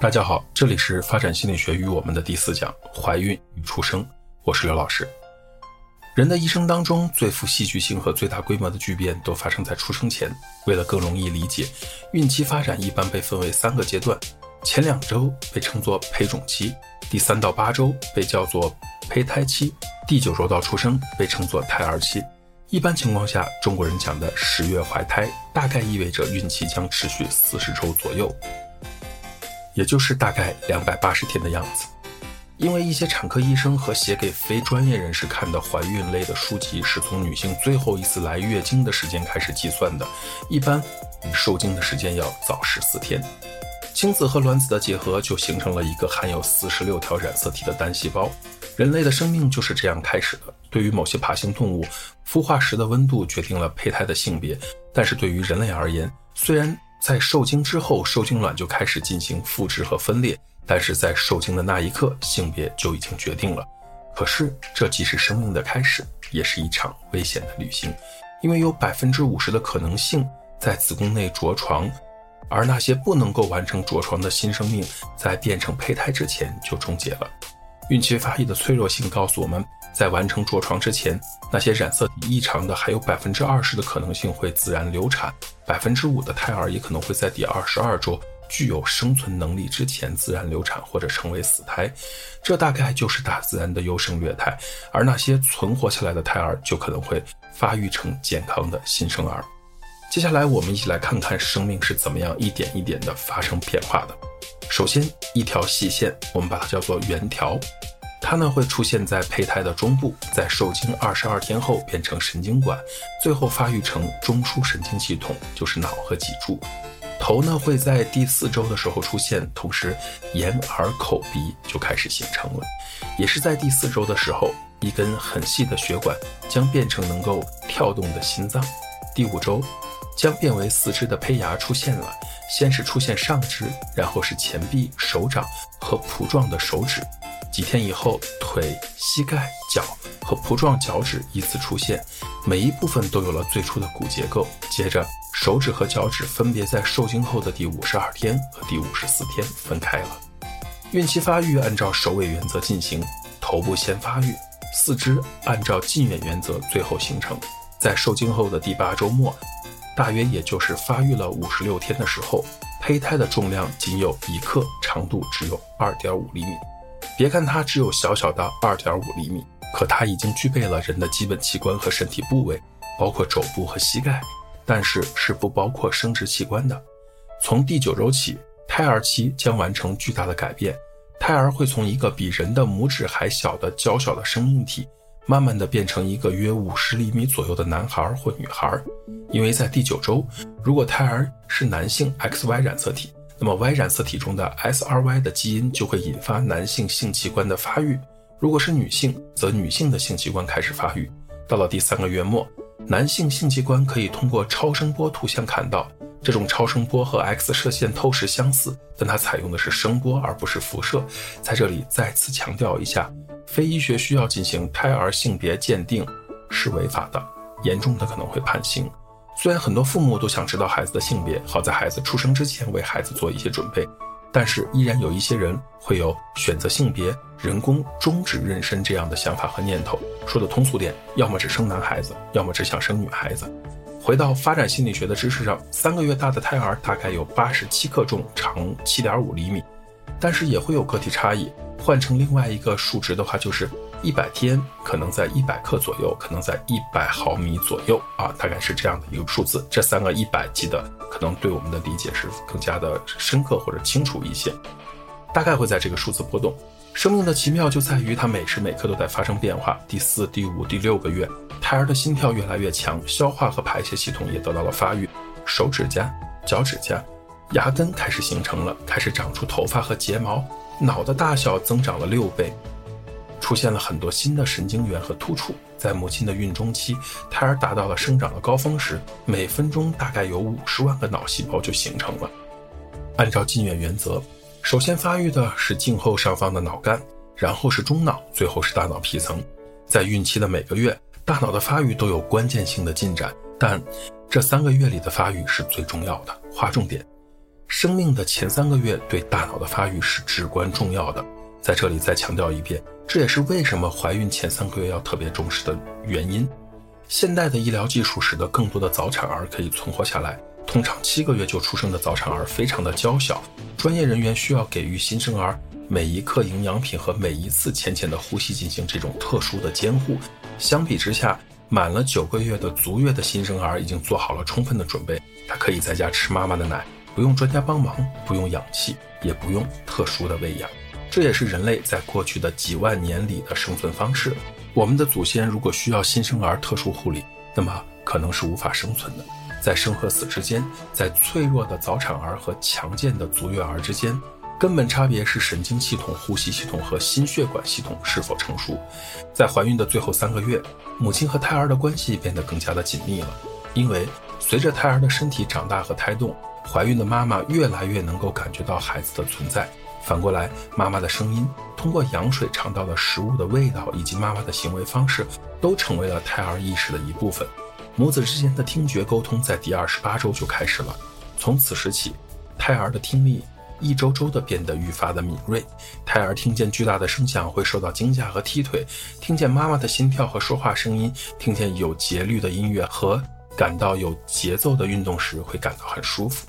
大家好，这里是发展心理学与我们的第四讲——怀孕与出生。我是刘老师。人的一生当中，最富戏剧性和最大规模的巨变都发生在出生前。为了更容易理解，孕期发展一般被分为三个阶段：前两周被称作胚种期，第三到八周被叫做胚胎期，第九周到出生被称作胎儿期。一般情况下，中国人讲的十月怀胎，大概意味着孕期将持续四十周左右。也就是大概两百八十天的样子，因为一些产科医生和写给非专业人士看的怀孕类的书籍是从女性最后一次来月经的时间开始计算的，一般比受精的时间要早十四天。精子和卵子的结合就形成了一个含有四十六条染色体的单细胞，人类的生命就是这样开始的。对于某些爬行动物，孵化时的温度决定了胚胎的性别，但是对于人类而言，虽然在受精之后，受精卵就开始进行复制和分裂，但是在受精的那一刻，性别就已经决定了。可是，这既是生命的开始，也是一场危险的旅行，因为有百分之五十的可能性在子宫内着床，而那些不能够完成着床的新生命，在变成胚胎之前就终结了。孕期发育的脆弱性告诉我们。在完成着床之前，那些染色体异常的还有百分之二十的可能性会自然流产，百分之五的胎儿也可能会在第二十二周具有生存能力之前自然流产或者成为死胎，这大概就是大自然的优胜劣汰。而那些存活下来的胎儿就可能会发育成健康的新生儿。接下来我们一起来看看生命是怎么样一点一点的发生变化的。首先，一条细线，我们把它叫做圆条。它呢会出现在胚胎的中部，在受精二十二天后变成神经管，最后发育成中枢神经系统，就是脑和脊柱。头呢会在第四周的时候出现，同时眼、耳、口、鼻就开始形成了。也是在第四周的时候，一根很细的血管将变成能够跳动的心脏。第五周将变为四肢的胚芽出现了，先是出现上肢，然后是前臂、手掌和蹼状的手指。几天以后，腿、膝盖、脚和蹼状脚趾依次出现，每一部分都有了最初的骨结构。接着，手指和脚趾分别在受精后的第五十二天和第五十四天分开了。孕期发育按照首尾原则进行，头部先发育，四肢按照近远原则最后形成。在受精后的第八周末，大约也就是发育了五十六天的时候，胚胎的重量仅有一克，长度只有二点五厘米。别看它只有小小的二点五厘米，可它已经具备了人的基本器官和身体部位，包括肘部和膝盖，但是是不包括生殖器官的。从第九周起，胎儿期将完成巨大的改变，胎儿会从一个比人的拇指还小的娇小的生命体，慢慢的变成一个约五十厘米左右的男孩或女孩，因为在第九周，如果胎儿是男性 XY 染色体。那么 Y 染色体中的 SRY 的基因就会引发男性性器官的发育，如果是女性，则女性的性器官开始发育。到了第三个月末，男性性器官可以通过超声波图像看到，这种超声波和 X 射线透视相似，但它采用的是声波而不是辐射。在这里再次强调一下，非医学需要进行胎儿性别鉴定是违法的，严重的可能会判刑。虽然很多父母都想知道孩子的性别，好在孩子出生之前为孩子做一些准备，但是依然有一些人会有选择性别、人工终止妊娠这样的想法和念头。说的通俗点，要么只生男孩子，要么只想生女孩子。回到发展心理学的知识上，三个月大的胎儿大概有八十七克重，长七点五厘米，但是也会有个体差异。换成另外一个数值的话，就是。一百天可能在一百克左右，可能在一百毫米左右啊，大概是这样的一个数字。这三个一百级的可能对我们的理解是更加的深刻或者清楚一些。大概会在这个数字波动。生命的奇妙就在于它每时每刻都在发生变化。第四、第五、第六个月，胎儿的心跳越来越强，消化和排泄系统也得到了发育，手指甲、脚趾甲、牙根开始形成了，开始长出头发和睫毛，脑的大小增长了六倍。出现了很多新的神经元和突触，在母亲的孕中期，胎儿达到了生长的高峰时，每分钟大概有五十万个脑细胞就形成了。按照近远原则，首先发育的是颈后上方的脑干，然后是中脑，最后是大脑皮层。在孕期的每个月，大脑的发育都有关键性的进展，但这三个月里的发育是最重要的。划重点。生命的前三个月对大脑的发育是至关重要的。在这里再强调一遍，这也是为什么怀孕前三个月要特别重视的原因。现代的医疗技术使得更多的早产儿可以存活下来。通常七个月就出生的早产儿非常的娇小，专业人员需要给予新生儿每一克营养品和每一次浅浅的呼吸进行这种特殊的监护。相比之下，满了九个月的足月的新生儿已经做好了充分的准备，他可以在家吃妈妈的奶，不用专家帮忙，不用氧气，也不用特殊的喂养。这也是人类在过去的几万年里的生存方式。我们的祖先如果需要新生儿特殊护理，那么可能是无法生存的。在生和死之间，在脆弱的早产儿和强健的足月儿之间，根本差别是神经系统、呼吸系统和心血管系统是否成熟。在怀孕的最后三个月，母亲和胎儿的关系变得更加的紧密了，因为随着胎儿的身体长大和胎动，怀孕的妈妈越来越能够感觉到孩子的存在。反过来，妈妈的声音，通过羊水尝到的食物的味道，以及妈妈的行为方式，都成为了胎儿意识的一部分。母子之间的听觉沟通在第二十八周就开始了，从此时起，胎儿的听力一周周的变得愈发的敏锐。胎儿听见巨大的声响会受到惊吓和踢腿，听见妈妈的心跳和说话声音，听见有节律的音乐和感到有节奏的运动时会感到很舒服。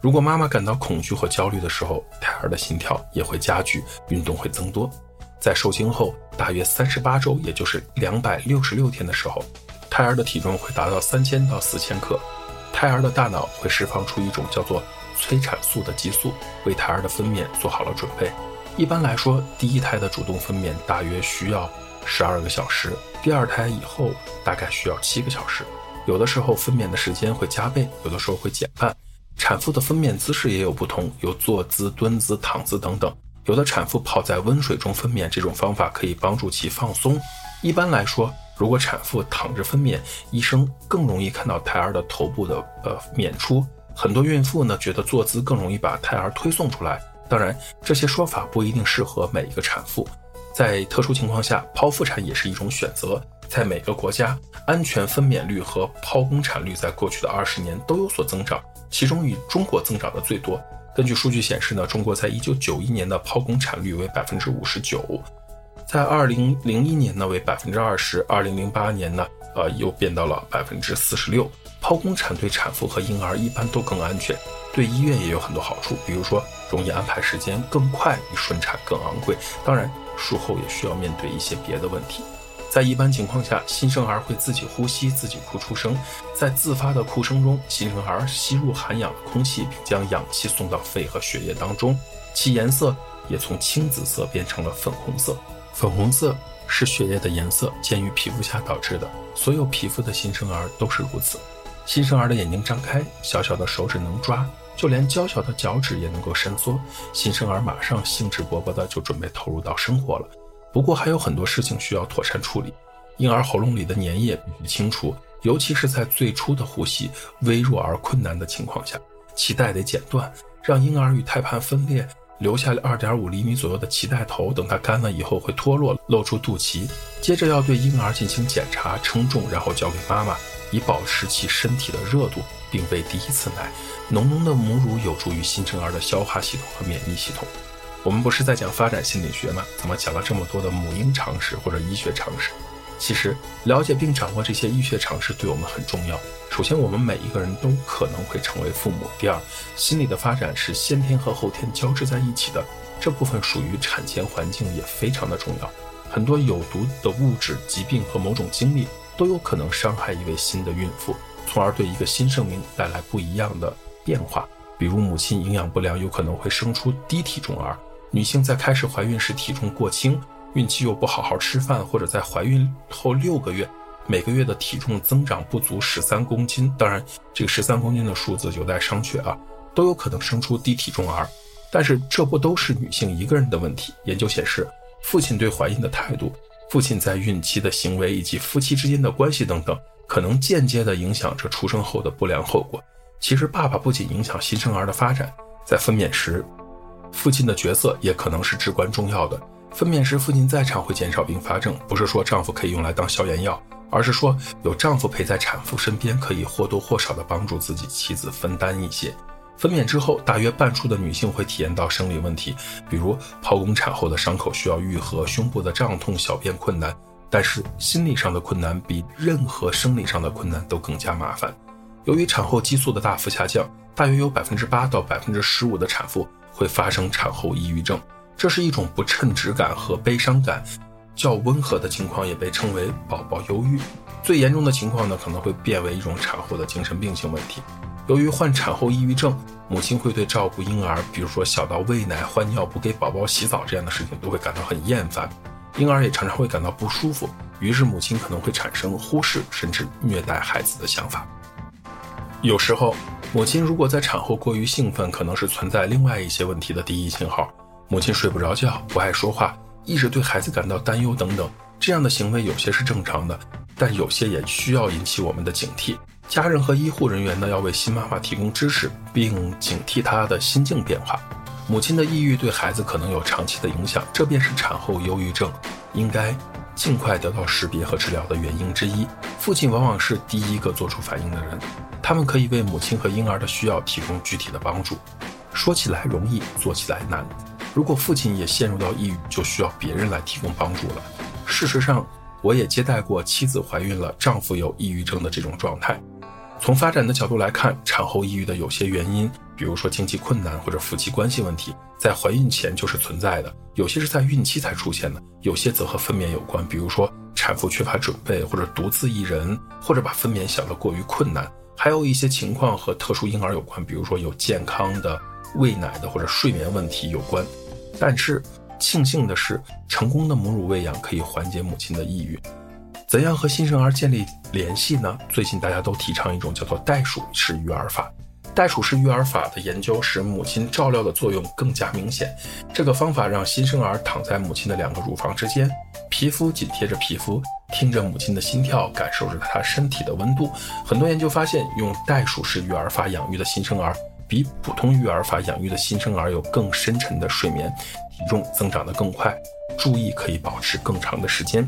如果妈妈感到恐惧和焦虑的时候，胎儿的心跳也会加剧，运动会增多。在受精后大约三十八周，也就是两百六十六天的时候。胎儿的体重会达到三千到四千克，胎儿的大脑会释放出一种叫做催产素的激素，为胎儿的分娩做好了准备。一般来说，第一胎的主动分娩大约需要十二个小时，第二胎以后大概需要七个小时。有的时候分娩的时间会加倍，有的时候会减半。产妇的分娩姿势也有不同，有坐姿、蹲姿、躺姿等等。有的产妇泡在温水中分娩，这种方法可以帮助其放松。一般来说。如果产妇躺着分娩，医生更容易看到胎儿的头部的呃娩出。很多孕妇呢觉得坐姿更容易把胎儿推送出来。当然，这些说法不一定适合每一个产妇。在特殊情况下，剖腹产也是一种选择。在每个国家，安全分娩率和剖宫产率在过去的二十年都有所增长，其中以中国增长的最多。根据数据显示呢，中国在一九九一年的剖宫产率为百分之五十九。在二零零一年呢为百分之二十，二零零八年呢，呃又变到了百分之四十六。剖宫产对产妇和婴儿一般都更安全，对医院也有很多好处，比如说容易安排时间更快，比顺产更昂贵。当然术后也需要面对一些别的问题。在一般情况下，新生儿会自己呼吸、自己哭出声，在自发的哭声中，新生儿吸入含氧的空气，并将氧气送到肺和血液当中，其颜色也从青紫色变成了粉红色。粉红色是血液的颜色，鉴于皮肤下导致的。所有皮肤的新生儿都是如此。新生儿的眼睛张开，小小的手指能抓，就连娇小的脚趾也能够伸缩。新生儿马上兴致勃勃的就准备投入到生活了。不过还有很多事情需要妥善处理。婴儿喉咙里的粘液必须清除，尤其是在最初的呼吸微弱而困难的情况下，脐带得剪断，让婴儿与胎盘分裂。留下二点五厘米左右的脐带头，等它干了以后会脱落，露出肚脐。接着要对婴儿进行检查、称重，然后交给妈妈，以保持其身体的热度，并喂第一次奶。浓浓的母乳有助于新生儿的消化系统和免疫系统。我们不是在讲发展心理学吗？怎么讲了这么多的母婴常识或者医学常识？其实，了解并掌握这些医学常识对我们很重要。首先，我们每一个人都可能会成为父母。第二，心理的发展是先天和后天交织在一起的，这部分属于产前环境也非常的重要。很多有毒的物质、疾病和某种经历都有可能伤害一位新的孕妇，从而对一个新生命带来不一样的变化。比如，母亲营养不良有可能会生出低体重儿；女性在开始怀孕时体重过轻。孕期又不好好吃饭，或者在怀孕后六个月，每个月的体重增长不足十三公斤，当然这个十三公斤的数字有待商榷啊，都有可能生出低体重儿。但是这不都是女性一个人的问题。研究显示，父亲对怀孕的态度、父亲在孕期的行为以及夫妻之间的关系等等，可能间接地影响着出生后的不良后果。其实，爸爸不仅影响新生儿的发展，在分娩时，父亲的角色也可能是至关重要的。分娩时父亲在场会减少并发症，不是说丈夫可以用来当消炎药，而是说有丈夫陪在产妇身边，可以或多或少的帮助自己妻子分担一些。分娩之后，大约半数的女性会体验到生理问题，比如剖宫产后的伤口需要愈合、胸部的胀痛、小便困难。但是心理上的困难比任何生理上的困难都更加麻烦。由于产后激素的大幅下降，大约有百分之八到百分之十五的产妇会发生产后抑郁症。这是一种不称职感和悲伤感较温和的情况，也被称为宝宝忧郁。最严重的情况呢，可能会变为一种产后的精神病性问题。由于患产后抑郁症，母亲会对照顾婴儿，比如说小到喂奶、换尿布、给宝宝洗澡这样的事情，都会感到很厌烦。婴儿也常常会感到不舒服，于是母亲可能会产生忽视甚至虐待孩子的想法。有时候，母亲如果在产后过于兴奋，可能是存在另外一些问题的第一信号。母亲睡不着觉，不爱说话，一直对孩子感到担忧等等，这样的行为有些是正常的，但有些也需要引起我们的警惕。家人和医护人员呢，要为新妈妈提供支持，并警惕她的心境变化。母亲的抑郁对孩子可能有长期的影响，这便是产后忧郁症应该尽快得到识别和治疗的原因之一。父亲往往是第一个做出反应的人，他们可以为母亲和婴儿的需要提供具体的帮助。说起来容易，做起来难。如果父亲也陷入到抑郁，就需要别人来提供帮助了。事实上，我也接待过妻子怀孕了，丈夫有抑郁症的这种状态。从发展的角度来看，产后抑郁的有些原因，比如说经济困难或者夫妻关系问题，在怀孕前就是存在的；有些是在孕期才出现的，有些则和分娩有关，比如说产妇缺乏准备，或者独自一人，或者把分娩想得过于困难；还有一些情况和特殊婴儿有关，比如说有健康的喂奶的或者睡眠问题有关。但是庆幸的是，成功的母乳喂养可以缓解母亲的抑郁。怎样和新生儿建立联系呢？最近大家都提倡一种叫做袋鼠式育儿法。袋鼠式育儿法的研究使母亲照料的作用更加明显。这个方法让新生儿躺在母亲的两个乳房之间，皮肤紧贴着皮肤，听着母亲的心跳，感受着她身体的温度。很多研究发现，用袋鼠式育儿法养育的新生儿，比普通育儿法养育的新生儿有更深沉的睡眠，体重增长得更快，注意可以保持更长的时间。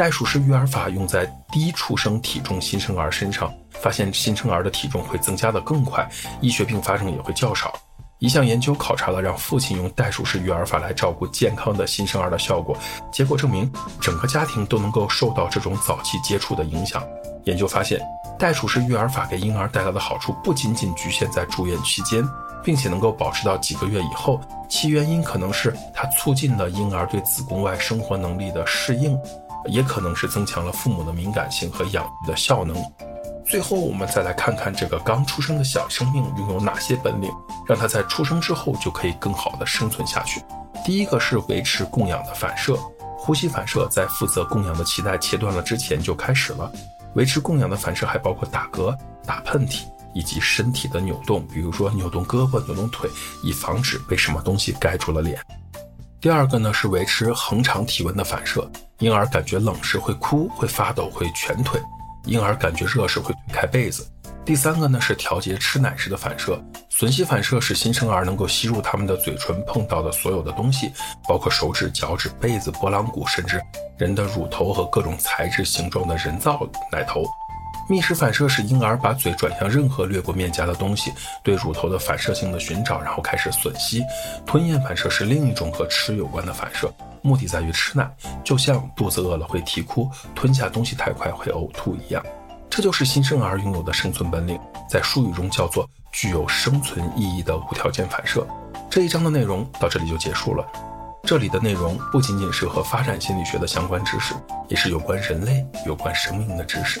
袋鼠式育儿法用在低出生体重新生儿身上，发现新生儿的体重会增加的更快，医学并发症也会较少。一项研究考察了让父亲用袋鼠式育儿法来照顾健康的新生儿的效果，结果证明整个家庭都能够受到这种早期接触的影响。研究发现，袋鼠式育儿法给婴儿带来的好处不仅仅局限在住院期间，并且能够保持到几个月以后。其原因可能是它促进了婴儿对子宫外生活能力的适应。也可能是增强了父母的敏感性和养育的效能。最后，我们再来看看这个刚出生的小生命拥有哪些本领，让他在出生之后就可以更好的生存下去。第一个是维持供氧的反射，呼吸反射在负责供氧的脐带切断了之前就开始了。维持供氧的反射还包括打嗝、打喷嚏以及身体的扭动，比如说扭动胳膊、扭动腿，以防止被什么东西盖住了脸。第二个呢是维持恒常体温的反射，婴儿感觉冷时会哭、会发抖、会蜷腿；婴儿感觉热时会推开被子。第三个呢是调节吃奶时的反射，吮吸反射使新生儿能够吸入他们的嘴唇碰到的所有的东西，包括手指、脚趾、被子、拨浪鼓，甚至人的乳头和各种材质形状的人造奶头。觅食反射使婴儿把嘴转向任何掠过面颊的东西，对乳头的反射性的寻找，然后开始吮吸。吞咽反射是另一种和吃有关的反射，目的在于吃奶，就像肚子饿了会啼哭，吞下东西太快会呕吐一样。这就是新生儿拥有的生存本领，在术语中叫做具有生存意义的无条件反射。这一章的内容到这里就结束了。这里的内容不仅仅是和发展心理学的相关知识，也是有关人类、有关生命的知识。